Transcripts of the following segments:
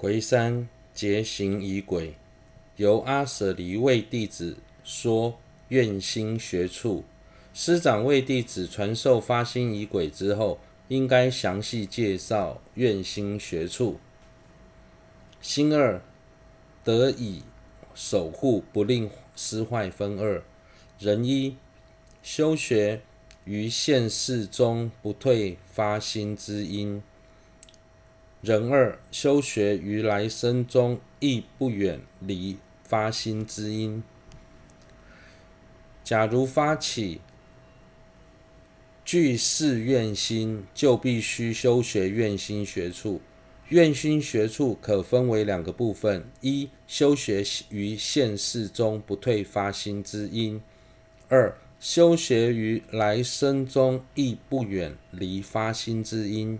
回三结行仪轨，由阿舍离为弟子说愿心学处。师长为弟子传授发心仪轨之后，应该详细介绍愿心学处。心二得以守护，不令失坏分二：人一修学于现世中不退发心之因；人二修学于来生中亦不远离发心之因。假如发起具誓愿心，就必须修学愿心学处。愿心学处可分为两个部分：一、修学于现世中不退发心之因；二、修学于来生中亦不远离发心之因。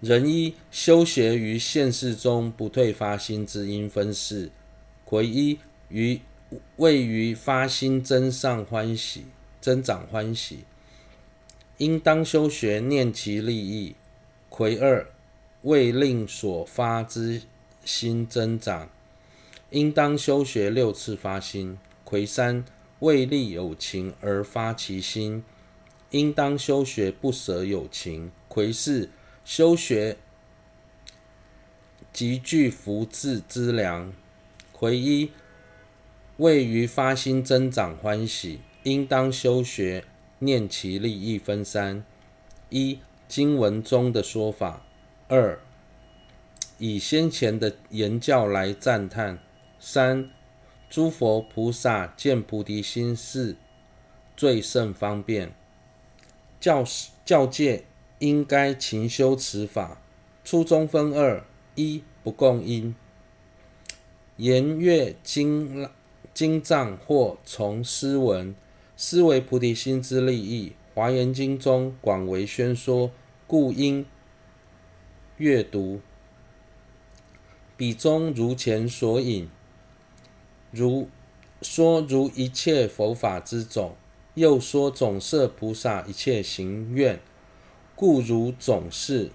人一修学于现世中不退发心之因分四：癸一于位于发心增上欢喜。增长欢喜，应当修学念其利益。魁二为令所发之心增长，应当修学六次发心。魁三为利有情而发其心，应当修学不舍有情。魁四修学极具福智之良。癸一位于发心增长欢喜。应当修学念其利益分三：一、经文中的说法；二、以先前的言教来赞叹；三、诸佛菩萨见菩提心是最胜方便，教教诫应该勤修此法。初中分二：一、不共因，言阅经经藏或从诗闻。思为菩提心之利益，《华严经》中广为宣说，故应阅读。彼中如前所引，如说如一切佛法之种，又说总摄菩萨一切行愿，故如总是。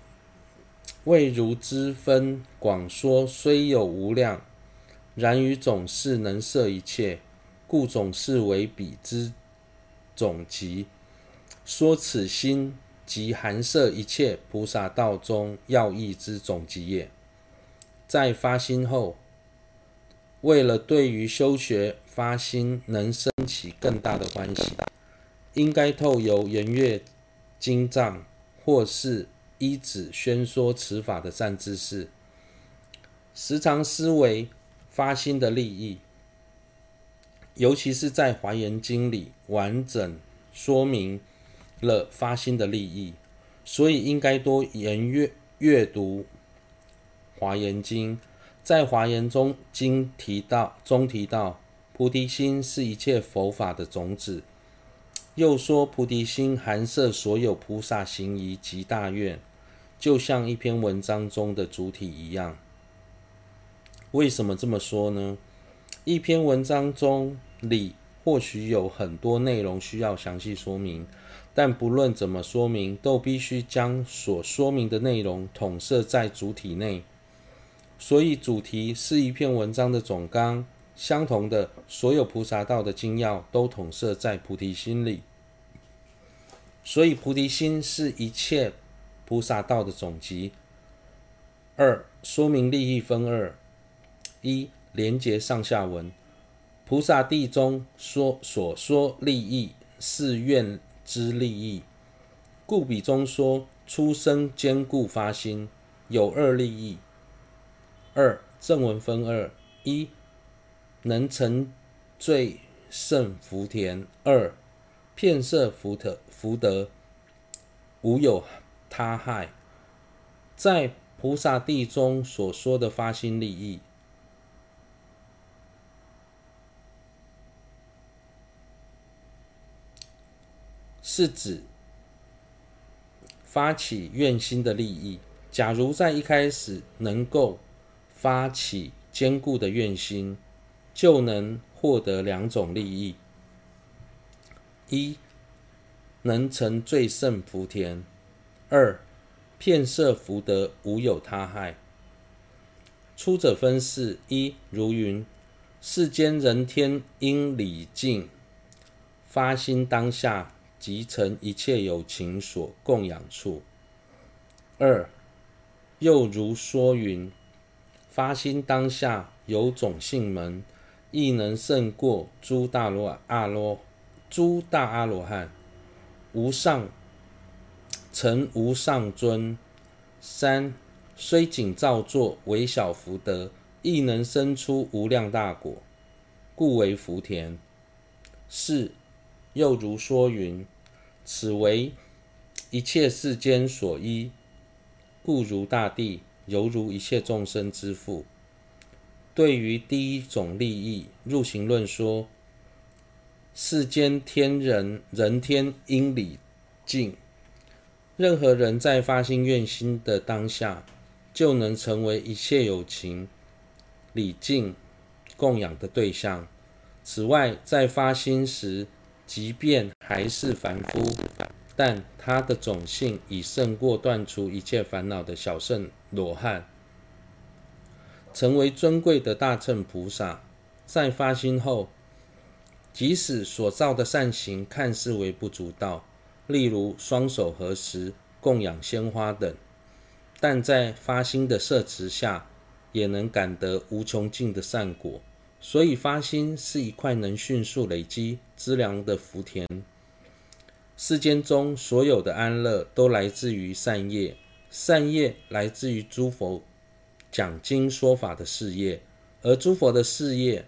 未如之分广说，虽有无量，然于总是能摄一切，故总是为彼之。总集说此心即含摄一切菩萨道中要义之总集也。在发心后，为了对于修学发心能生起更大的欢喜，应该透由研阅经藏，或是依止宣说此法的善知识，时常思维发心的利益。尤其是在《华严经》里完整说明了发心的利益，所以应该多研阅阅读《华严经》。在《华严中经》提到中提到，菩提心是一切佛法的种子，又说菩提心含摄所有菩萨行仪及大愿，就像一篇文章中的主体一样。为什么这么说呢？一篇文章中里或许有很多内容需要详细说明，但不论怎么说明，都必须将所说明的内容统摄在主体内。所以，主题是一篇文章的总纲。相同的，所有菩萨道的精要都统摄在菩提心里。所以，菩提心是一切菩萨道的总集。二、说明利益分二：一。连结上下文，菩萨地中说所说利益是愿之利益，故彼中说出生坚固发心有二利益。二正文分二：一能成最胜福田；二遍摄福德福德，无有他害。在菩萨地中所说的发心利益。是指发起愿心的利益。假如在一开始能够发起坚固的愿心，就能获得两种利益：一能成最胜福田；二遍色福德，无有他害。出者分是：一如云，世间人天应礼敬，发心当下即成一切有情所供养处。二又如说云，发心当下有种性门，亦能胜过诸大罗阿罗诸大阿罗汉，无上成无上尊。三虽仅造作微小福德，亦能生出无量大果，故为福田。四又如说云：此为一切世间所依，故如大地，犹如一切众生之父。对于第一种利益，入行论说：世间天人人天应礼敬，任何人在发心愿心的当下。就能成为一切有情礼敬供养的对象。此外，在发心时，即便还是凡夫，但他的种性已胜过断除一切烦恼的小圣罗汉，成为尊贵的大乘菩萨。在发心后，即使所造的善行看似微不足道，例如双手合十供养鲜花等。但在发心的摄持下，也能感得无穷尽的善果。所以发心是一块能迅速累积资粮的福田。世间中所有的安乐都来自于善业，善业来自于诸佛讲经说法的事业，而诸佛的事业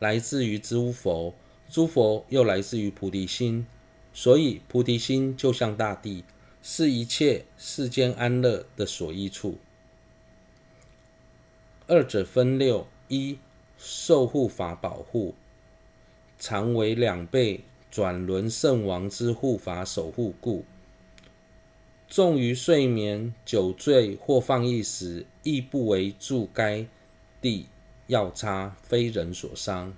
来自于诸佛，诸佛又来自于菩提心。所以菩提心就像大地。是一切世间安乐的所依处。二者分六：一、受护法保护，常为两倍转轮圣王之护法守护故；重于睡眠、酒醉或放逸时，亦不为助该地要差，非人所伤。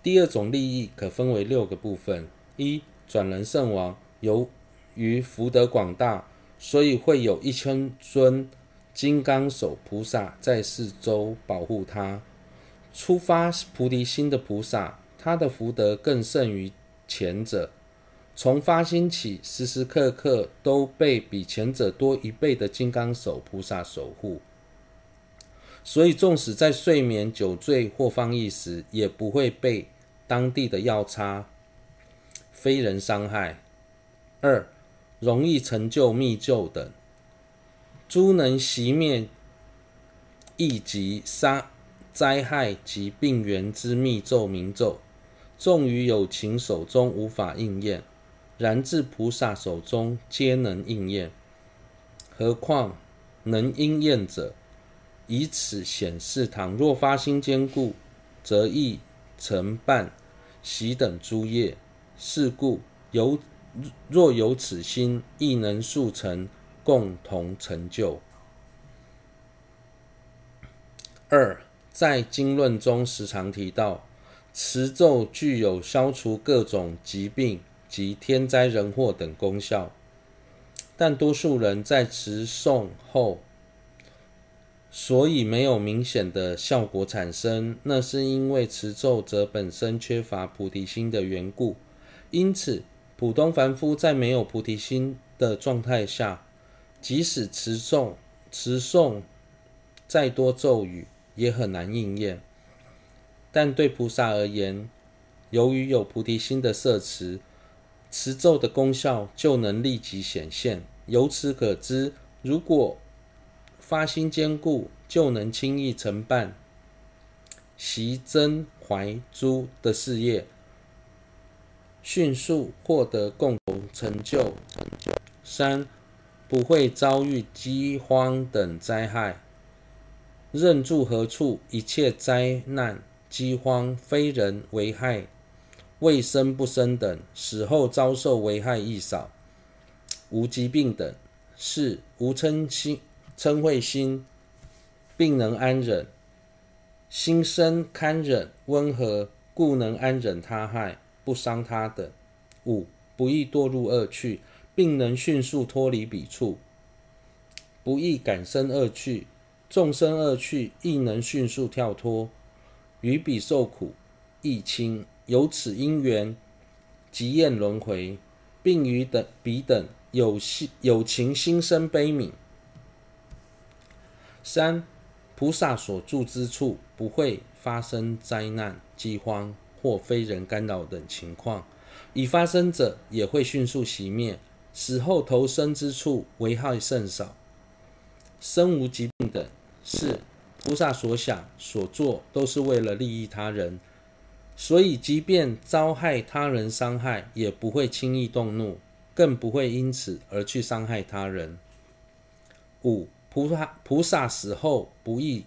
第二种利益可分为六个部分：一、转人圣王由于福德广大，所以会有一千尊金刚手菩萨在四周保护他。出发菩提心的菩萨，他的福德更胜于前者。从发心起，时时刻刻都被比前者多一倍的金刚手菩萨守护。所以，纵使在睡眠、酒醉或放逸时，也不会被当地的药叉、非人伤害。二。容易成就密咒等，诸能熄灭疫疾杀灾害及病源之密咒明咒，纵于有情手中无法应验，然至菩萨手中皆能应验。何况能应验者，以此显示，倘若发心坚固，则易成办喜等诸业。是故有。若有此心，亦能速成，共同成就。二，在经论中时常提到，持咒具有消除各种疾病及天灾人祸等功效，但多数人在持诵后，所以没有明显的效果产生，那是因为持咒者本身缺乏菩提心的缘故，因此。普通凡夫在没有菩提心的状态下，即使持诵、持诵再多咒语，也很难应验。但对菩萨而言，由于有菩提心的摄持，持咒的功效就能立即显现。由此可知，如果发心坚固，就能轻易承办息增怀珠的事业。迅速获得共同成就。三，不会遭遇饥荒等灾害。任住何处，一切灾难、饥荒、非人为害、未生不生等，死后遭受危害亦少。无疾病等，四无嗔心、嗔恚心，并能安忍，心生堪忍温和，故能安忍他害。不伤他等。五不易堕入恶趣，并能迅速脱离彼处，不易感生恶趣，纵生恶趣亦能迅速跳脱，于彼受苦亦轻。由此因缘，即厌轮回，并于等彼等有心有情心生悲悯。三、菩萨所住之处不会发生灾难、饥荒或非人干扰等情况，已发生者也会迅速熄灭。死后投生之处危害甚少，身无疾病等，四菩萨所想所做都是为了利益他人。所以，即便遭害他人伤害，也不会轻易动怒，更不会因此而去伤害他人。五、菩萨菩萨死后不易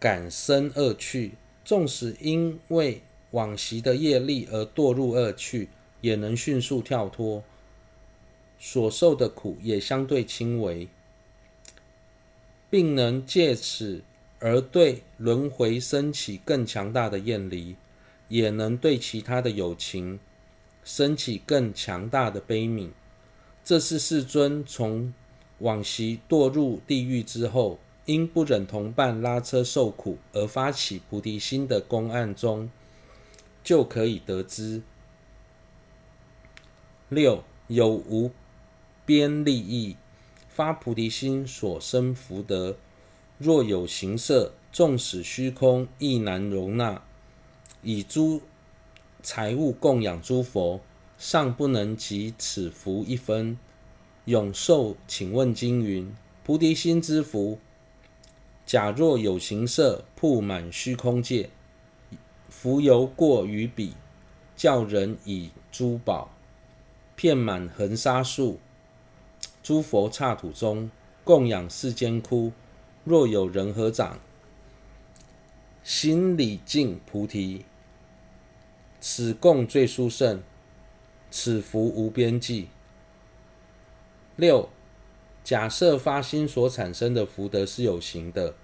感生恶趣，纵使因为往昔的业力而堕入恶趣，也能迅速跳脱，所受的苦也相对轻微，并能借此而对轮回升起更强大的厌离。也能对其他的友情升起更强大的悲悯。这是世尊从往昔堕入地狱之后，因不忍同伴拉车受苦而发起菩提心的公案中，就可以得知。六、有无边利益，发菩提心所生福德，若有形色，纵使虚空，亦难容纳。以诸财物供养诸佛，尚不能及此福一分。永寿请问经云：菩提心之福，假若有形色铺满虚空界，福犹过于彼，教人以珠宝遍满恒沙数，诸佛刹土中供养世间窟。若有人合掌，心礼敬菩提。此供最殊胜，此福无边际。六，假设发心所产生的福德是有形的，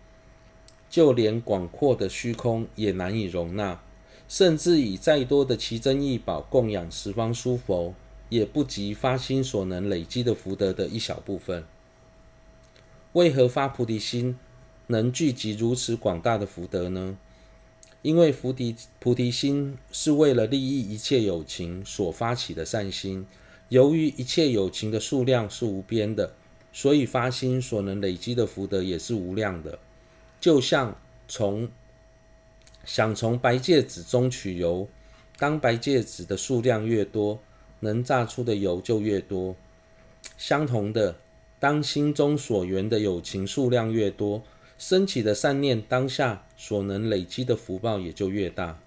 就连广阔的虚空也难以容纳，甚至以再多的奇珍异宝供养十方诸佛，也不及发心所能累积的福德的一小部分。为何发菩提心能聚集如此广大的福德呢？因为菩提菩提心是为了利益一切有情所发起的善心，由于一切有情的数量是无边的，所以发心所能累积的福德也是无量的。就像从想从白芥子中取油，当白芥子的数量越多，能榨出的油就越多。相同的，当心中所缘的有情数量越多，升起的善念当下所能累积的福报也就越大。